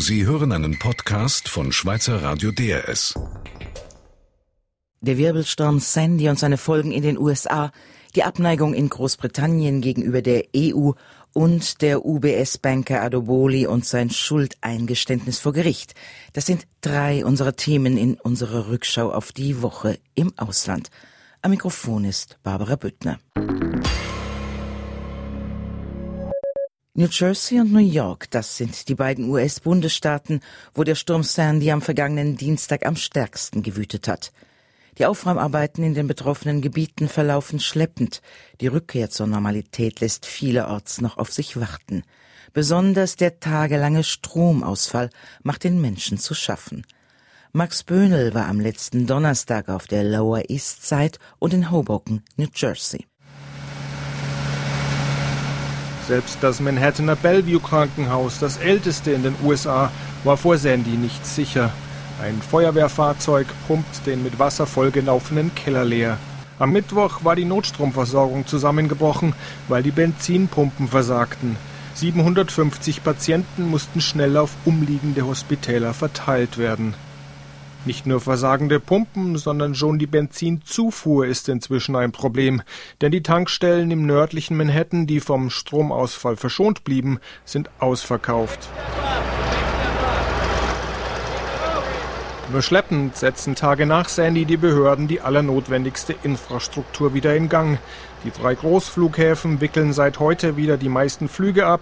Sie hören einen Podcast von Schweizer Radio DRS. Der Wirbelsturm Sandy und seine Folgen in den USA, die Abneigung in Großbritannien gegenüber der EU und der UBS-Banker Adoboli und sein Schuldeingeständnis vor Gericht. Das sind drei unserer Themen in unserer Rückschau auf die Woche im Ausland. Am Mikrofon ist Barbara Büttner. New Jersey und New York, das sind die beiden US-Bundesstaaten, wo der Sturm Sandy am vergangenen Dienstag am stärksten gewütet hat. Die Aufräumarbeiten in den betroffenen Gebieten verlaufen schleppend. Die Rückkehr zur Normalität lässt vielerorts noch auf sich warten. Besonders der tagelange Stromausfall macht den Menschen zu schaffen. Max Böhnel war am letzten Donnerstag auf der Lower East Side und in Hoboken, New Jersey. Selbst das Manhattaner Bellevue Krankenhaus, das älteste in den USA, war vor Sandy nicht sicher. Ein Feuerwehrfahrzeug pumpt den mit Wasser vollgelaufenen Keller leer. Am Mittwoch war die Notstromversorgung zusammengebrochen, weil die Benzinpumpen versagten. 750 Patienten mussten schnell auf umliegende Hospitäler verteilt werden. Nicht nur versagende Pumpen, sondern schon die Benzinzufuhr ist inzwischen ein Problem, denn die Tankstellen im nördlichen Manhattan, die vom Stromausfall verschont blieben, sind ausverkauft. Nur schleppend setzen Tage nach Sandy die Behörden die allernotwendigste Infrastruktur wieder in Gang. Die drei Großflughäfen wickeln seit heute wieder die meisten Flüge ab.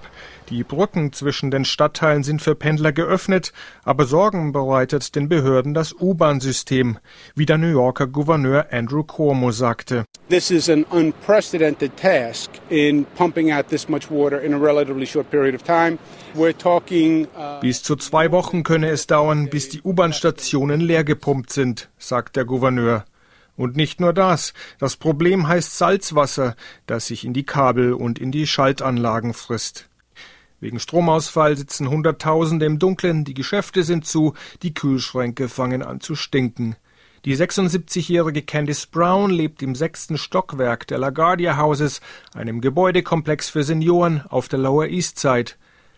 Die Brücken zwischen den Stadtteilen sind für Pendler geöffnet, aber Sorgen bereitet den Behörden das U-Bahn-System, wie der New Yorker Gouverneur Andrew Cuomo sagte. This is an unprecedented task in pumping out this much water in a relatively short period of time. We're talking uh bis zu zwei Wochen könne es dauern, bis die U-Bahn-Stationen leer gepumpt sind, sagt der Gouverneur. Und nicht nur das. Das Problem heißt Salzwasser, das sich in die Kabel und in die Schaltanlagen frisst. Wegen Stromausfall sitzen Hunderttausende im Dunkeln, die Geschäfte sind zu, die Kühlschränke fangen an zu stinken. Die 76-jährige Candice Brown lebt im sechsten Stockwerk der LaGuardia Houses, einem Gebäudekomplex für Senioren auf der Lower East Side.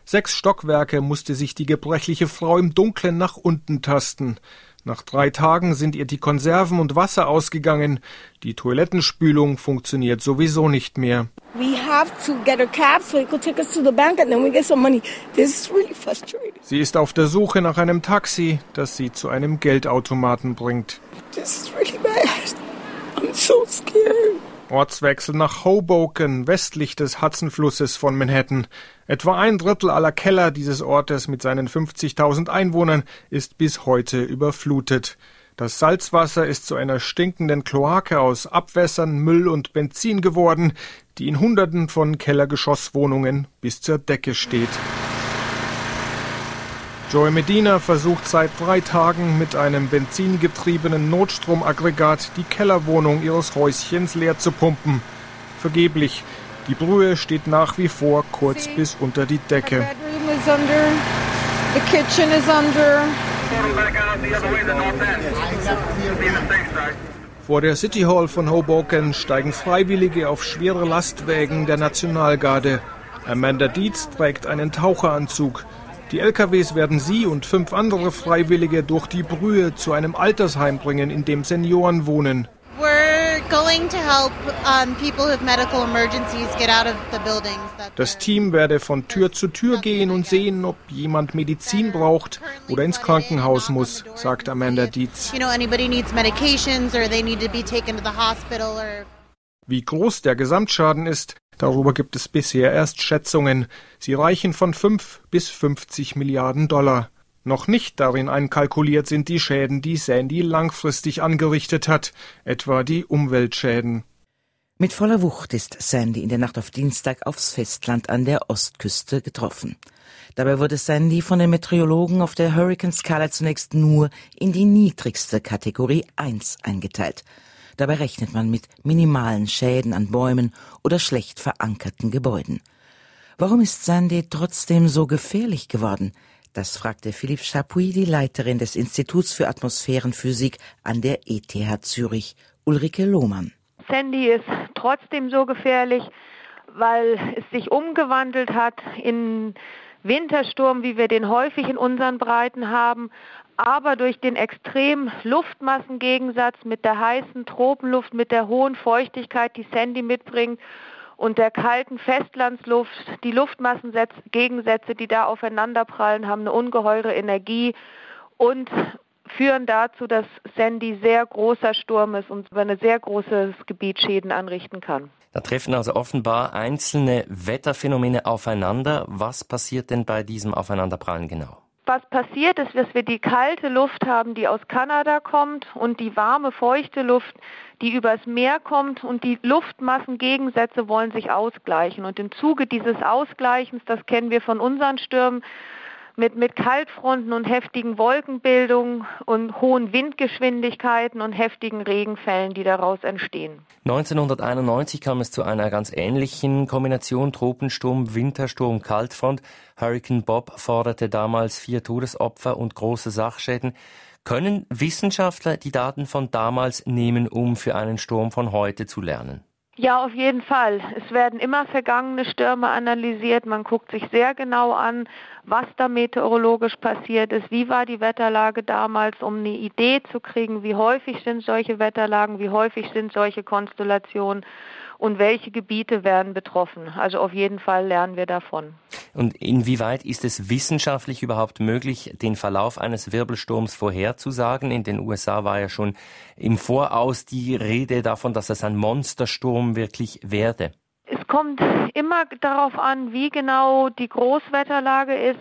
Sechs Stockwerke musste sich die gebrechliche Frau im Dunkeln nach unten tasten. Nach drei Tagen sind ihr die Konserven und Wasser ausgegangen. Die Toilettenspülung funktioniert sowieso nicht mehr. Sie ist auf der Suche nach einem Taxi, das sie zu einem Geldautomaten bringt. This is really bad. I'm so scared. Ortswechsel nach Hoboken, westlich des Hudsonflusses von Manhattan. Etwa ein Drittel aller Keller dieses Ortes mit seinen 50.000 Einwohnern ist bis heute überflutet. Das Salzwasser ist zu einer stinkenden Kloake aus Abwässern, Müll und Benzin geworden, die in Hunderten von Kellergeschosswohnungen bis zur Decke steht. Joey Medina versucht seit drei Tagen mit einem benzingetriebenen Notstromaggregat die Kellerwohnung ihres Häuschens leer zu pumpen. Vergeblich. Die Brühe steht nach wie vor kurz bis unter die Decke. Vor der City Hall von Hoboken steigen Freiwillige auf schwere Lastwägen der Nationalgarde. Amanda Dietz trägt einen Taucheranzug. Die LKWs werden sie und fünf andere Freiwillige durch die Brühe zu einem Altersheim bringen, in dem Senioren wohnen. Das Team werde von Tür zu Tür gehen und sehen, ob jemand Medizin braucht oder ins Krankenhaus muss, sagt Amanda Dietz. Wie groß der Gesamtschaden ist, Darüber gibt es bisher erst Schätzungen. Sie reichen von 5 bis 50 Milliarden Dollar. Noch nicht darin einkalkuliert sind die Schäden, die Sandy langfristig angerichtet hat, etwa die Umweltschäden. Mit voller Wucht ist Sandy in der Nacht auf Dienstag aufs Festland an der Ostküste getroffen. Dabei wurde Sandy von den Meteorologen auf der Hurricane-Skala zunächst nur in die niedrigste Kategorie 1 eingeteilt. Dabei rechnet man mit minimalen Schäden an Bäumen oder schlecht verankerten Gebäuden. Warum ist Sandy trotzdem so gefährlich geworden? Das fragte Philippe Chapuis, die Leiterin des Instituts für Atmosphärenphysik an der ETH Zürich, Ulrike Lohmann. Sandy ist trotzdem so gefährlich, weil es sich umgewandelt hat in Wintersturm, wie wir den häufig in unseren Breiten haben, aber durch den extremen Luftmassengegensatz mit der heißen Tropenluft, mit der hohen Feuchtigkeit, die Sandy mitbringt und der kalten Festlandsluft, die Luftmassengegensätze, die da aufeinanderprallen, haben eine ungeheure Energie und führen dazu, dass Sandy sehr großer Sturm ist und über ein sehr großes Gebiet Schäden anrichten kann. Da treffen also offenbar einzelne Wetterphänomene aufeinander. Was passiert denn bei diesem Aufeinanderprallen genau? Was passiert ist, dass wir die kalte Luft haben, die aus Kanada kommt und die warme, feuchte Luft, die übers Meer kommt und die Luftmassengegensätze wollen sich ausgleichen. Und im Zuge dieses Ausgleichens, das kennen wir von unseren Stürmen, mit, mit Kaltfronten und heftigen Wolkenbildungen und hohen Windgeschwindigkeiten und heftigen Regenfällen, die daraus entstehen. 1991 kam es zu einer ganz ähnlichen Kombination Tropensturm, Wintersturm, Kaltfront. Hurricane Bob forderte damals vier Todesopfer und große Sachschäden. Können Wissenschaftler die Daten von damals nehmen, um für einen Sturm von heute zu lernen? Ja, auf jeden Fall. Es werden immer vergangene Stürme analysiert. Man guckt sich sehr genau an, was da meteorologisch passiert ist, wie war die Wetterlage damals, um eine Idee zu kriegen, wie häufig sind solche Wetterlagen, wie häufig sind solche Konstellationen und welche Gebiete werden betroffen. Also auf jeden Fall lernen wir davon. Und inwieweit ist es wissenschaftlich überhaupt möglich, den Verlauf eines Wirbelsturms vorherzusagen? In den USA war ja schon im Voraus die Rede davon, dass es ein Monstersturm wirklich werde. Es kommt immer darauf an, wie genau die Großwetterlage ist.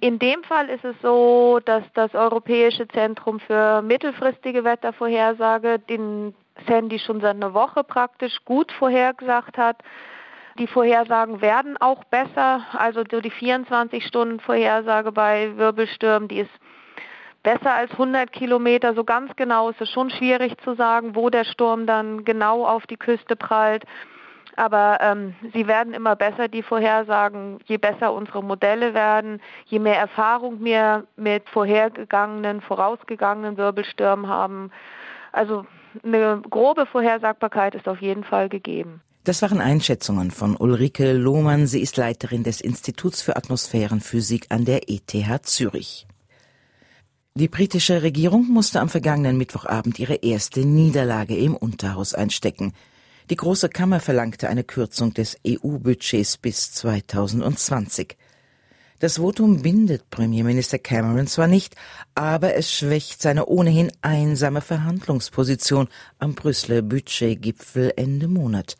In dem Fall ist es so, dass das Europäische Zentrum für mittelfristige Wettervorhersage den Sandy schon seit einer Woche praktisch gut vorhergesagt hat. Die Vorhersagen werden auch besser. Also die 24-Stunden-Vorhersage bei Wirbelstürmen, die ist besser als 100 Kilometer. So ganz genau ist es schon schwierig zu sagen, wo der Sturm dann genau auf die Küste prallt. Aber ähm, sie werden immer besser, die Vorhersagen. Je besser unsere Modelle werden, je mehr Erfahrung wir mit vorhergegangenen, vorausgegangenen Wirbelstürmen haben. Also eine grobe Vorhersagbarkeit ist auf jeden Fall gegeben. Das waren Einschätzungen von Ulrike Lohmann. Sie ist Leiterin des Instituts für Atmosphärenphysik an der ETH Zürich. Die britische Regierung musste am vergangenen Mittwochabend ihre erste Niederlage im Unterhaus einstecken. Die Große Kammer verlangte eine Kürzung des EU-Budgets bis 2020. Das Votum bindet Premierminister Cameron zwar nicht, aber es schwächt seine ohnehin einsame Verhandlungsposition am Brüsseler Budgetgipfel Ende Monat.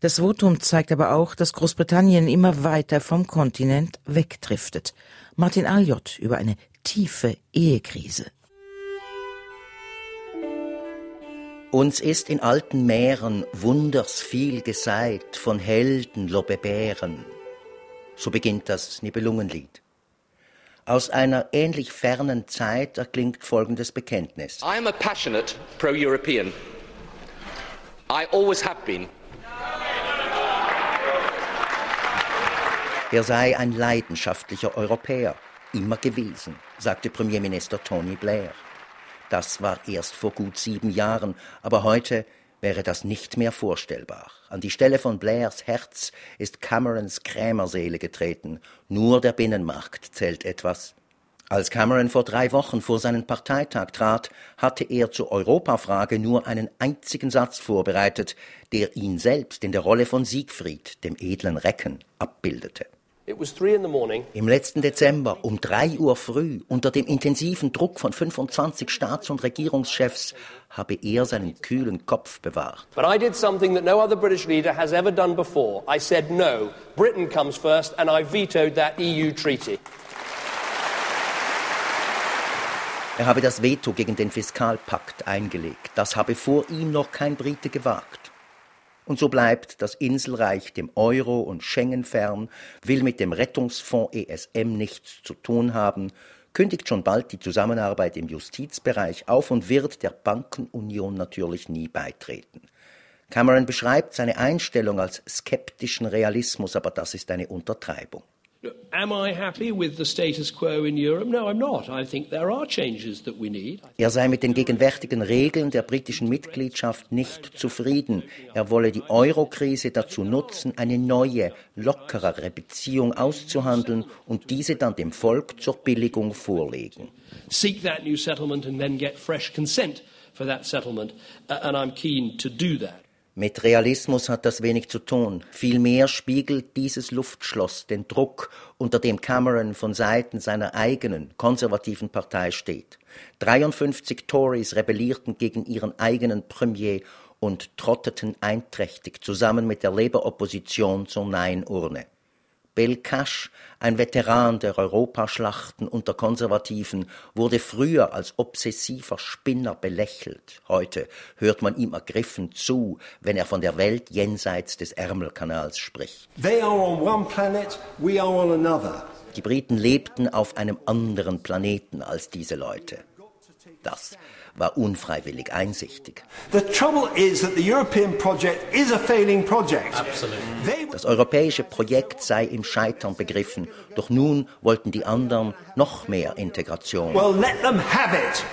Das Votum zeigt aber auch, dass Großbritannien immer weiter vom Kontinent wegdriftet. Martin Aljot über eine tiefe Ehekrise. Uns ist in alten Meeren wunders viel geseit von Helden, Lobebären, so beginnt das Nibelungenlied. Aus einer ähnlich fernen Zeit erklingt folgendes Bekenntnis. I am a passionate pro-European. I always have been. Er sei ein leidenschaftlicher Europäer, immer gewesen, sagte Premierminister Tony Blair. Das war erst vor gut sieben Jahren, aber heute wäre das nicht mehr vorstellbar. An die Stelle von Blairs Herz ist Camerons Krämerseele getreten. Nur der Binnenmarkt zählt etwas. Als Cameron vor drei Wochen vor seinen Parteitag trat, hatte er zur Europafrage nur einen einzigen Satz vorbereitet, der ihn selbst in der Rolle von Siegfried, dem edlen Recken, abbildete. Im letzten Dezember um drei Uhr früh unter dem intensiven Druck von 25 Staats- und Regierungschefs habe er seinen kühlen Kopf bewahrt. But I did something that no other British leader has ever done before. I said no, Britain comes first and I vetoed that EU treaty. Er habe das Veto gegen den Fiskalpakt eingelegt. Das habe vor ihm noch kein Brite gewagt. Und so bleibt das Inselreich dem Euro und Schengen fern, will mit dem Rettungsfonds ESM nichts zu tun haben, kündigt schon bald die Zusammenarbeit im Justizbereich auf und wird der Bankenunion natürlich nie beitreten. Cameron beschreibt seine Einstellung als skeptischen Realismus, aber das ist eine Untertreibung. Am I happy with the status quo in Europe? No, I'm not. I think there are changes that we need. Er sei mit den gegenwärtigen Regeln der britischen Mitgliedschaft nicht zufrieden. Er wolle die Eurokrise dazu nutzen, eine neue, lockerere Beziehung auszuhandeln und diese dann dem Volk zur Billigung vorlegen. Seek that new settlement and then get fresh consent for that settlement. Uh, and I'm keen to do that. Mit Realismus hat das wenig zu tun. Vielmehr spiegelt dieses Luftschloss den Druck, unter dem Cameron von Seiten seiner eigenen konservativen Partei steht. 53 Tories rebellierten gegen ihren eigenen Premier und trotteten einträchtig zusammen mit der Labour-Opposition zur Nein-Urne. Bill Cash, ein Veteran der Europaschlachten unter Konservativen, wurde früher als obsessiver Spinner belächelt. Heute hört man ihm ergriffen zu, wenn er von der Welt jenseits des Ärmelkanals spricht. They are on one planet, we are on another. Die Briten lebten auf einem anderen Planeten als diese Leute. Das war unfreiwillig einsichtig. Das europäische Projekt sei im Scheitern begriffen, doch nun wollten die anderen noch mehr Integration. Well, let them have it.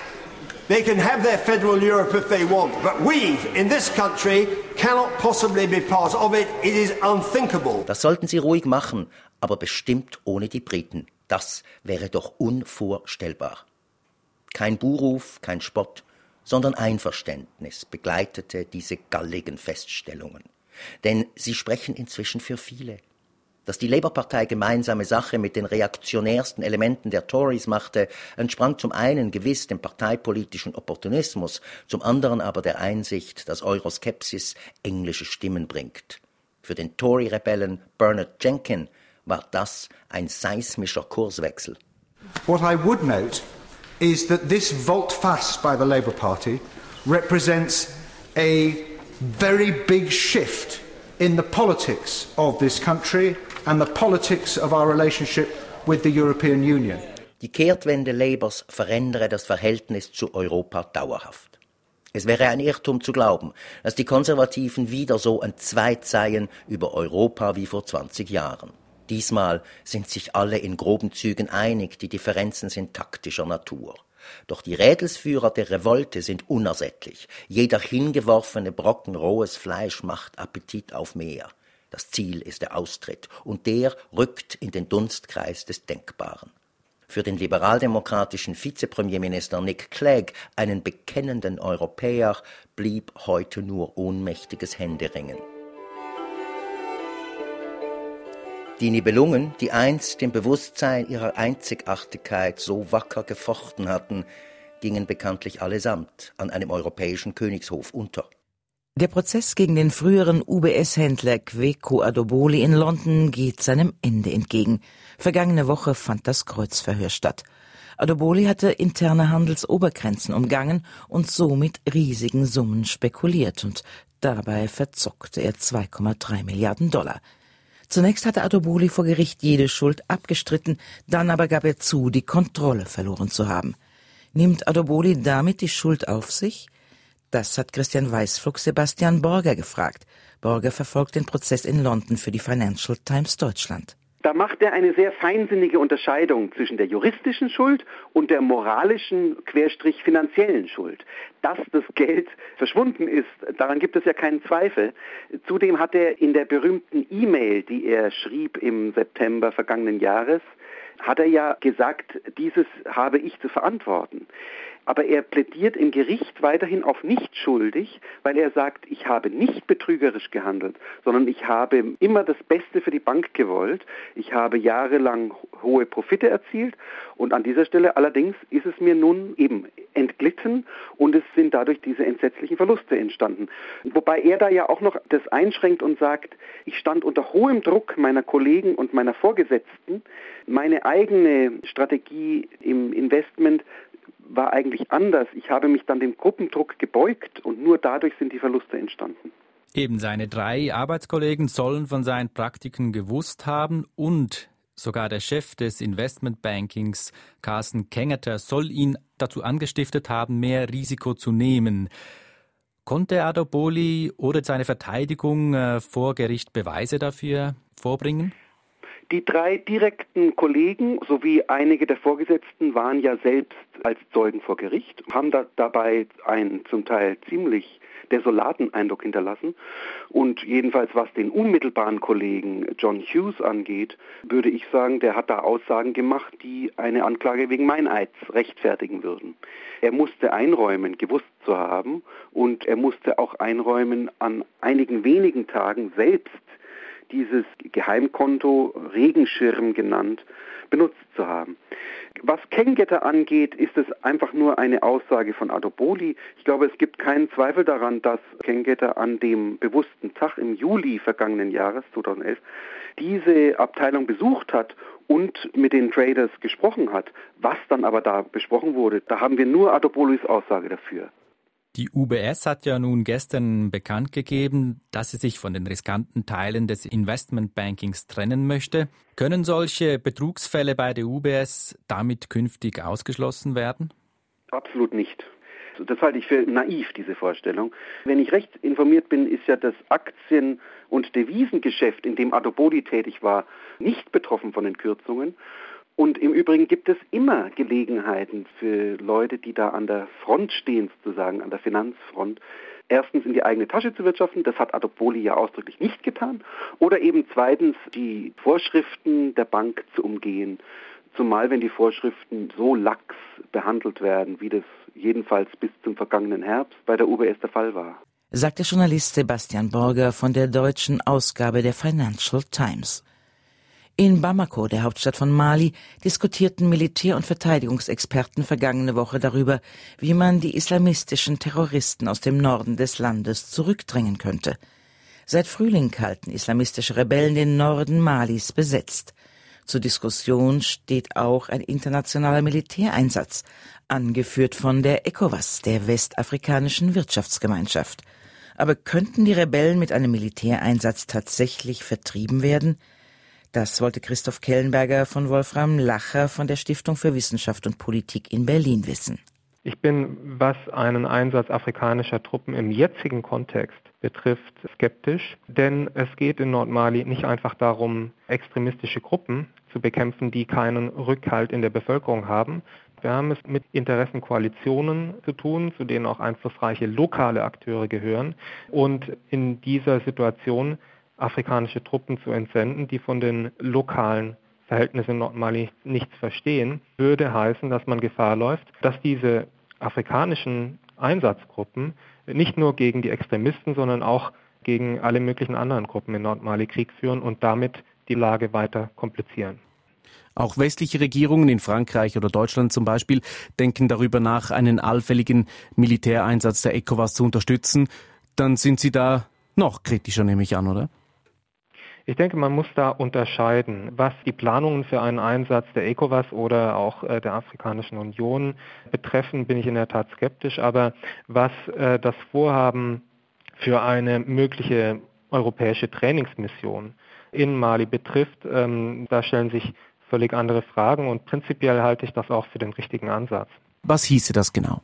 They can have their federal Europe if they want, but we in this country cannot possibly be part of it. It is unthinkable. Das sollten sie ruhig machen, aber bestimmt ohne die Briten. Das wäre doch unvorstellbar. Kein Buhruf, kein Spott, sondern Einverständnis begleitete diese galligen Feststellungen. Denn sie sprechen inzwischen für viele. Dass die Labour-Partei gemeinsame Sache mit den reaktionärsten Elementen der Tories machte, entsprang zum einen gewiss dem parteipolitischen Opportunismus, zum anderen aber der Einsicht, dass Euroskepsis englische Stimmen bringt. Für den Tory-Rebellen Bernard Jenkin war das ein seismischer Kurswechsel. What I would note is that this volte face by the Labour Party represents a very big shift in the politics of this country and the politics of our relationship with the European Union. Die Kehrtwende Labours verändere das Verhältnis zu Europa dauerhaft. Es wäre ein Irrtum zu glauben, dass die Konservativen wieder so entzweit seien über Europa wie vor 20 Jahren. Diesmal sind sich alle in groben Zügen einig, die Differenzen sind taktischer Natur. Doch die Rädelsführer der Revolte sind unersättlich. Jeder hingeworfene Brocken rohes Fleisch macht Appetit auf mehr. Das Ziel ist der Austritt, und der rückt in den Dunstkreis des Denkbaren. Für den liberaldemokratischen Vizepremierminister Nick Clegg, einen bekennenden Europäer, blieb heute nur ohnmächtiges Händeringen. Die Nibelungen, die einst im Bewusstsein ihrer Einzigartigkeit so wacker gefochten hatten, gingen bekanntlich allesamt an einem europäischen Königshof unter. Der Prozess gegen den früheren UBS-Händler Queco Adoboli in London geht seinem Ende entgegen. Vergangene Woche fand das Kreuzverhör statt. Adoboli hatte interne Handelsobergrenzen umgangen und so mit riesigen Summen spekuliert und dabei verzockte er 2,3 Milliarden Dollar. Zunächst hatte Adoboli vor Gericht jede Schuld abgestritten, dann aber gab er zu, die Kontrolle verloren zu haben. Nimmt Adoboli damit die Schuld auf sich? Das hat Christian Weißflug Sebastian Borger gefragt. Borger verfolgt den Prozess in London für die Financial Times Deutschland. Da macht er eine sehr feinsinnige Unterscheidung zwischen der juristischen Schuld und der moralischen, querstrich finanziellen Schuld. Dass das Geld verschwunden ist, daran gibt es ja keinen Zweifel. Zudem hat er in der berühmten E-Mail, die er schrieb im September vergangenen Jahres, hat er ja gesagt, dieses habe ich zu verantworten. Aber er plädiert im Gericht weiterhin auf nicht schuldig, weil er sagt, ich habe nicht betrügerisch gehandelt, sondern ich habe immer das Beste für die Bank gewollt. Ich habe jahrelang hohe Profite erzielt und an dieser Stelle allerdings ist es mir nun eben entglitten und es sind dadurch diese entsetzlichen Verluste entstanden. Wobei er da ja auch noch das einschränkt und sagt, ich stand unter hohem Druck meiner Kollegen und meiner Vorgesetzten. Meine eigene Strategie im Investment war eigentlich anders. Ich habe mich dann dem Gruppendruck gebeugt und nur dadurch sind die Verluste entstanden. Eben seine drei Arbeitskollegen sollen von seinen Praktiken gewusst haben und sogar der Chef des Investmentbankings, Carsten Kengeter, soll ihn dazu angestiftet haben, mehr Risiko zu nehmen. Konnte Adoboli oder seine Verteidigung äh, vor Gericht Beweise dafür vorbringen? Die drei direkten Kollegen sowie einige der Vorgesetzten waren ja selbst als Zeugen vor Gericht, haben da dabei einen zum Teil ziemlich desolaten Eindruck hinterlassen. Und jedenfalls was den unmittelbaren Kollegen John Hughes angeht, würde ich sagen, der hat da Aussagen gemacht, die eine Anklage wegen Meineids rechtfertigen würden. Er musste einräumen, gewusst zu haben, und er musste auch einräumen, an einigen wenigen Tagen selbst dieses Geheimkonto Regenschirm genannt benutzt zu haben. Was Kengetter angeht, ist es einfach nur eine Aussage von Adoboli. Ich glaube, es gibt keinen Zweifel daran, dass Kengetter an dem bewussten Tag im Juli vergangenen Jahres 2011 diese Abteilung besucht hat und mit den Traders gesprochen hat. Was dann aber da besprochen wurde, da haben wir nur Adobolis Aussage dafür. Die UBS hat ja nun gestern bekannt gegeben, dass sie sich von den riskanten Teilen des Investmentbankings trennen möchte. Können solche Betrugsfälle bei der UBS damit künftig ausgeschlossen werden? Absolut nicht. Das halte ich für naiv, diese Vorstellung. Wenn ich recht informiert bin, ist ja das Aktien- und Devisengeschäft, in dem Adobodi tätig war, nicht betroffen von den Kürzungen. Und im Übrigen gibt es immer Gelegenheiten für Leute, die da an der Front stehen, sozusagen, an der Finanzfront, erstens in die eigene Tasche zu wirtschaften, das hat Adopoli ja ausdrücklich nicht getan, oder eben zweitens die Vorschriften der Bank zu umgehen, zumal wenn die Vorschriften so lax behandelt werden, wie das jedenfalls bis zum vergangenen Herbst bei der UBS der Fall war. Sagt der Journalist Sebastian Borger von der deutschen Ausgabe der Financial Times. In Bamako, der Hauptstadt von Mali, diskutierten Militär- und Verteidigungsexperten vergangene Woche darüber, wie man die islamistischen Terroristen aus dem Norden des Landes zurückdrängen könnte. Seit Frühling halten islamistische Rebellen den Norden Malis besetzt. Zur Diskussion steht auch ein internationaler Militäreinsatz, angeführt von der ECOWAS, der westafrikanischen Wirtschaftsgemeinschaft. Aber könnten die Rebellen mit einem Militäreinsatz tatsächlich vertrieben werden? Das wollte Christoph Kellenberger von Wolfram Lacher von der Stiftung für Wissenschaft und Politik in Berlin wissen. Ich bin, was einen Einsatz afrikanischer Truppen im jetzigen Kontext betrifft, skeptisch, denn es geht in Nordmali nicht einfach darum, extremistische Gruppen zu bekämpfen, die keinen Rückhalt in der Bevölkerung haben. Wir haben es mit Interessenkoalitionen zu tun, zu denen auch einflussreiche lokale Akteure gehören. Und in dieser Situation afrikanische Truppen zu entsenden, die von den lokalen Verhältnissen in Nordmali nichts verstehen, würde heißen, dass man Gefahr läuft, dass diese afrikanischen Einsatzgruppen nicht nur gegen die Extremisten, sondern auch gegen alle möglichen anderen Gruppen in Nordmali Krieg führen und damit die Lage weiter komplizieren. Auch westliche Regierungen in Frankreich oder Deutschland zum Beispiel denken darüber nach, einen allfälligen Militäreinsatz der ECOWAS zu unterstützen. Dann sind Sie da noch kritischer, nehme ich an, oder? Ich denke, man muss da unterscheiden, was die Planungen für einen Einsatz der ECOWAS oder auch äh, der Afrikanischen Union betreffen, bin ich in der Tat skeptisch. Aber was äh, das Vorhaben für eine mögliche europäische Trainingsmission in Mali betrifft, ähm, da stellen sich völlig andere Fragen und prinzipiell halte ich das auch für den richtigen Ansatz. Was hieße das genau?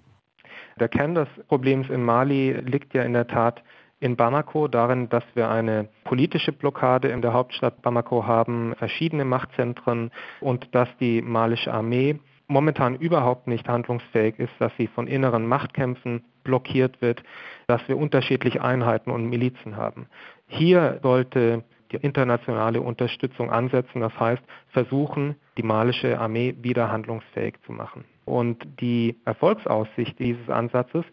Der Kern des Problems in Mali liegt ja in der Tat in Bamako darin, dass wir eine politische Blockade in der Hauptstadt Bamako haben, verschiedene Machtzentren und dass die malische Armee momentan überhaupt nicht handlungsfähig ist, dass sie von inneren Machtkämpfen blockiert wird, dass wir unterschiedliche Einheiten und Milizen haben. Hier sollte die internationale Unterstützung ansetzen, das heißt versuchen, die malische Armee wieder handlungsfähig zu machen. Und die Erfolgsaussicht dieses Ansatzes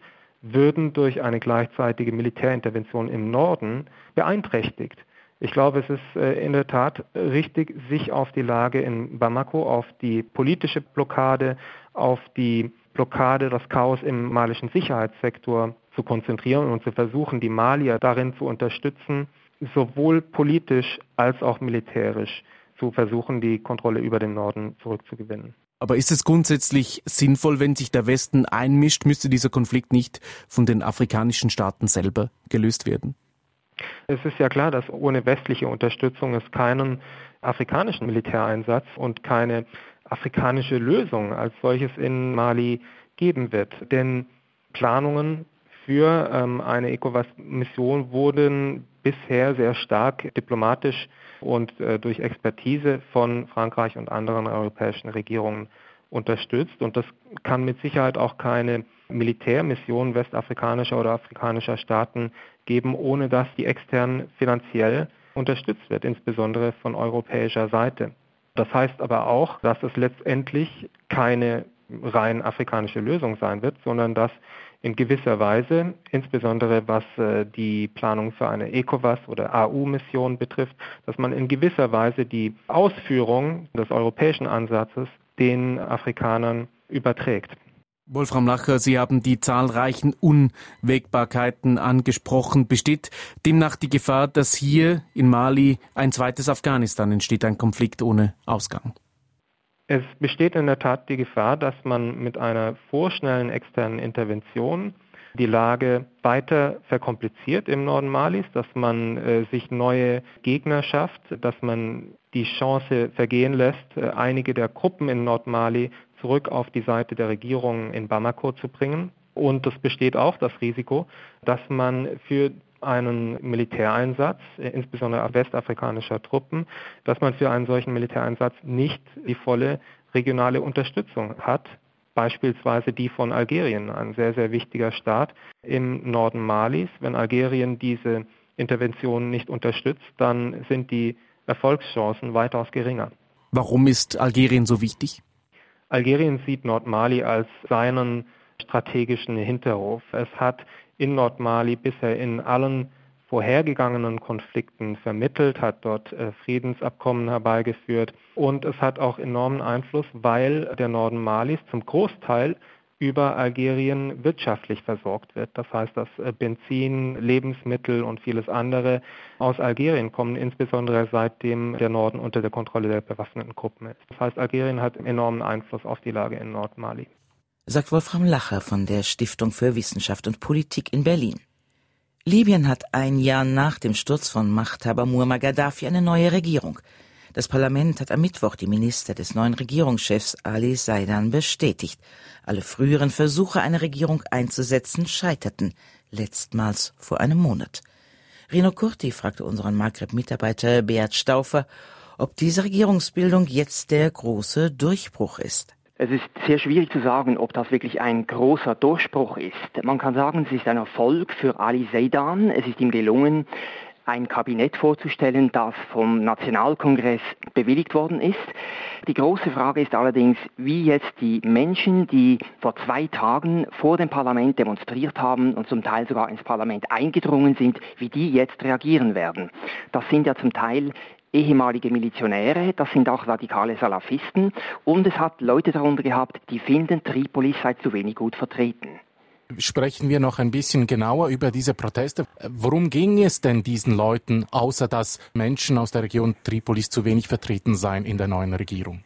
würden durch eine gleichzeitige Militärintervention im Norden beeinträchtigt. Ich glaube, es ist äh, in der Tat richtig, sich auf die Lage in Bamako, auf die politische Blockade, auf die Blockade, das Chaos im malischen Sicherheitssektor zu konzentrieren und zu versuchen, die Malier darin zu unterstützen, sowohl politisch als auch militärisch zu versuchen, die Kontrolle über den Norden zurückzugewinnen. Aber ist es grundsätzlich sinnvoll, wenn sich der Westen einmischt, müsste dieser Konflikt nicht von den afrikanischen Staaten selber gelöst werden? Es ist ja klar, dass ohne westliche Unterstützung es keinen afrikanischen Militäreinsatz und keine afrikanische Lösung als solches in Mali geben wird. Denn Planungen für ähm, eine ECOWAS-Mission wurden bisher sehr stark diplomatisch und äh, durch Expertise von Frankreich und anderen europäischen Regierungen unterstützt. Und das kann mit Sicherheit auch keine Militärmission westafrikanischer oder afrikanischer Staaten geben, ohne dass die extern finanziell unterstützt wird, insbesondere von europäischer Seite. Das heißt aber auch, dass es letztendlich keine rein afrikanische Lösung sein wird, sondern dass in gewisser Weise, insbesondere was äh, die Planung für eine ECOWAS oder AU-Mission betrifft, dass man in gewisser Weise die Ausführung des europäischen Ansatzes den Afrikanern überträgt. Wolfram Lacher, Sie haben die zahlreichen Unwägbarkeiten angesprochen. Besteht demnach die Gefahr, dass hier in Mali ein zweites Afghanistan entsteht, ein Konflikt ohne Ausgang? Es besteht in der Tat die Gefahr, dass man mit einer vorschnellen externen Intervention die Lage weiter verkompliziert im Norden Malis, dass man äh, sich neue Gegner schafft, dass man die Chance vergehen lässt, äh, einige der Gruppen in Nordmali zurück auf die Seite der Regierung in Bamako zu bringen. Und es besteht auch das Risiko, dass man für einen Militäreinsatz, insbesondere westafrikanischer Truppen, dass man für einen solchen Militäreinsatz nicht die volle regionale Unterstützung hat, beispielsweise die von Algerien, ein sehr, sehr wichtiger Staat im Norden Malis. Wenn Algerien diese Intervention nicht unterstützt, dann sind die Erfolgschancen weitaus geringer. Warum ist Algerien so wichtig? Algerien sieht Nordmali als seinen strategischen Hinterhof. Es hat in Nordmali bisher in allen vorhergegangenen Konflikten vermittelt, hat dort äh, Friedensabkommen herbeigeführt und es hat auch enormen Einfluss, weil der Norden Malis zum Großteil über Algerien wirtschaftlich versorgt wird. Das heißt, dass äh, Benzin, Lebensmittel und vieles andere aus Algerien kommen, insbesondere seitdem der Norden unter der Kontrolle der bewaffneten Gruppen ist. Das heißt, Algerien hat enormen Einfluss auf die Lage in Nordmali. Sagt Wolfram Lacher von der Stiftung für Wissenschaft und Politik in Berlin. Libyen hat ein Jahr nach dem Sturz von Machthaber Muammar Gaddafi eine neue Regierung. Das Parlament hat am Mittwoch die Minister des neuen Regierungschefs Ali Saidan bestätigt. Alle früheren Versuche, eine Regierung einzusetzen, scheiterten, letztmals vor einem Monat. Rino Curti fragte unseren Maghreb-Mitarbeiter Beat Stauffer, ob diese Regierungsbildung jetzt der große Durchbruch ist. Es ist sehr schwierig zu sagen, ob das wirklich ein großer Durchbruch ist. Man kann sagen, es ist ein Erfolg für Ali Seidan. Es ist ihm gelungen, ein Kabinett vorzustellen, das vom Nationalkongress bewilligt worden ist. Die große Frage ist allerdings, wie jetzt die Menschen, die vor zwei Tagen vor dem Parlament demonstriert haben und zum Teil sogar ins Parlament eingedrungen sind, wie die jetzt reagieren werden. Das sind ja zum Teil ehemalige Milizionäre, das sind auch radikale Salafisten und es hat Leute darunter gehabt, die finden, Tripolis sei zu wenig gut vertreten sprechen wir noch ein bisschen genauer über diese Proteste. Worum ging es denn diesen Leuten, außer dass Menschen aus der Region Tripolis zu wenig vertreten seien in der neuen Regierung?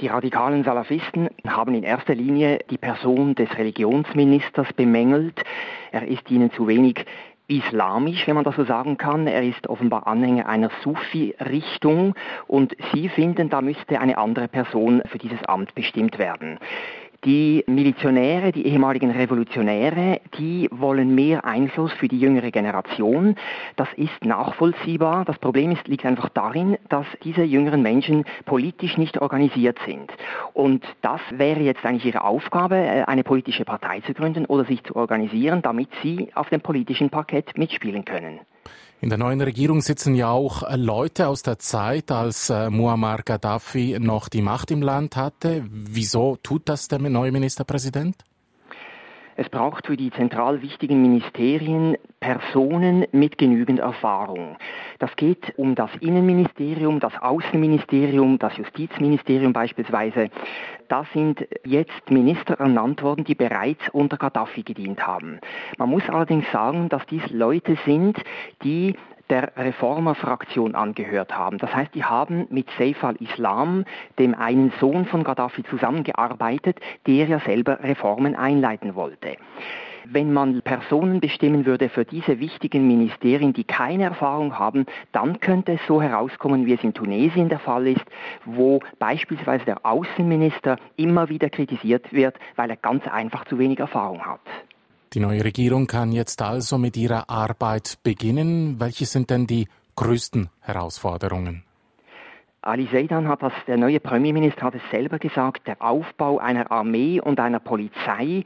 Die radikalen Salafisten haben in erster Linie die Person des Religionsministers bemängelt. Er ist ihnen zu wenig islamisch, wenn man das so sagen kann. Er ist offenbar Anhänger einer Sufi-Richtung und sie finden, da müsste eine andere Person für dieses Amt bestimmt werden. Die Milizionäre, die ehemaligen Revolutionäre, die wollen mehr Einfluss für die jüngere Generation. Das ist nachvollziehbar. Das Problem ist, liegt einfach darin, dass diese jüngeren Menschen politisch nicht organisiert sind. Und das wäre jetzt eigentlich ihre Aufgabe, äh, eine politische Partei zu gründen oder sich zu organisieren, damit sie auf dem politischen Parkett mitspielen können. In der neuen Regierung sitzen ja auch äh, Leute aus der Zeit, als äh, Muammar Gaddafi noch die Macht im Land hatte. Wieso tut das der neue Ministerpräsident? Es braucht für die zentral wichtigen Ministerien Personen mit genügend Erfahrung. Das geht um das Innenministerium, das Außenministerium, das Justizministerium beispielsweise. Da sind jetzt Minister ernannt worden, die bereits unter Gaddafi gedient haben. Man muss allerdings sagen, dass dies Leute sind, die der Reformer-Fraktion angehört haben. Das heißt, die haben mit Saif al-Islam, dem einen Sohn von Gaddafi, zusammengearbeitet, der ja selber Reformen einleiten wollte. Wenn man Personen bestimmen würde für diese wichtigen Ministerien, die keine Erfahrung haben, dann könnte es so herauskommen, wie es in Tunesien der Fall ist, wo beispielsweise der Außenminister immer wieder kritisiert wird, weil er ganz einfach zu wenig Erfahrung hat. Die neue Regierung kann jetzt also mit ihrer Arbeit beginnen. Welche sind denn die größten Herausforderungen? Ali Seidan hat das, der neue Premierminister hat es selber gesagt, der Aufbau einer Armee und einer Polizei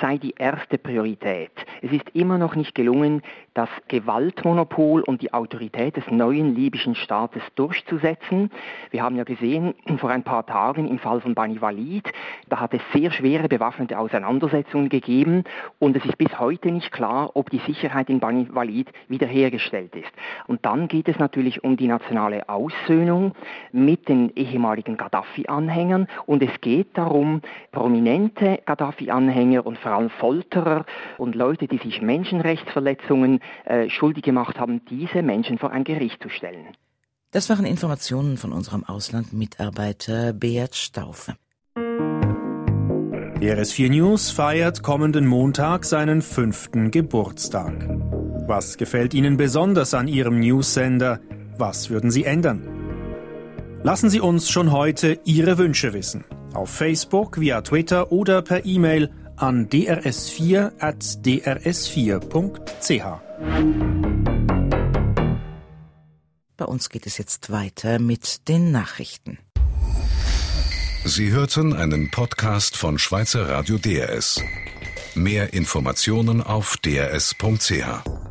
sei die erste Priorität. Es ist immer noch nicht gelungen, das Gewaltmonopol und die Autorität des neuen libyschen Staates durchzusetzen. Wir haben ja gesehen, vor ein paar Tagen im Fall von Bani Walid, da hat es sehr schwere bewaffnete Auseinandersetzungen gegeben und es ist bis heute nicht klar, ob die Sicherheit in Bani Walid wiederhergestellt ist. Und dann geht es natürlich um die nationale Aussöhnung mit den ehemaligen Gaddafi-Anhängern und es geht darum, prominente Gaddafi-Anhänger und vor allem Folterer und Leute, die sich Menschenrechtsverletzungen äh, schuldig gemacht haben, diese Menschen vor ein Gericht zu stellen. Das waren Informationen von unserem Auslandmitarbeiter Beat Staufe. RS4 News feiert kommenden Montag seinen fünften Geburtstag. Was gefällt Ihnen besonders an Ihrem Newsender? Was würden Sie ändern? Lassen Sie uns schon heute Ihre Wünsche wissen. Auf Facebook, via Twitter oder per E-Mail an drs4 at drs4.ch. Bei uns geht es jetzt weiter mit den Nachrichten. Sie hörten einen Podcast von Schweizer Radio DRS. Mehr Informationen auf drs.ch.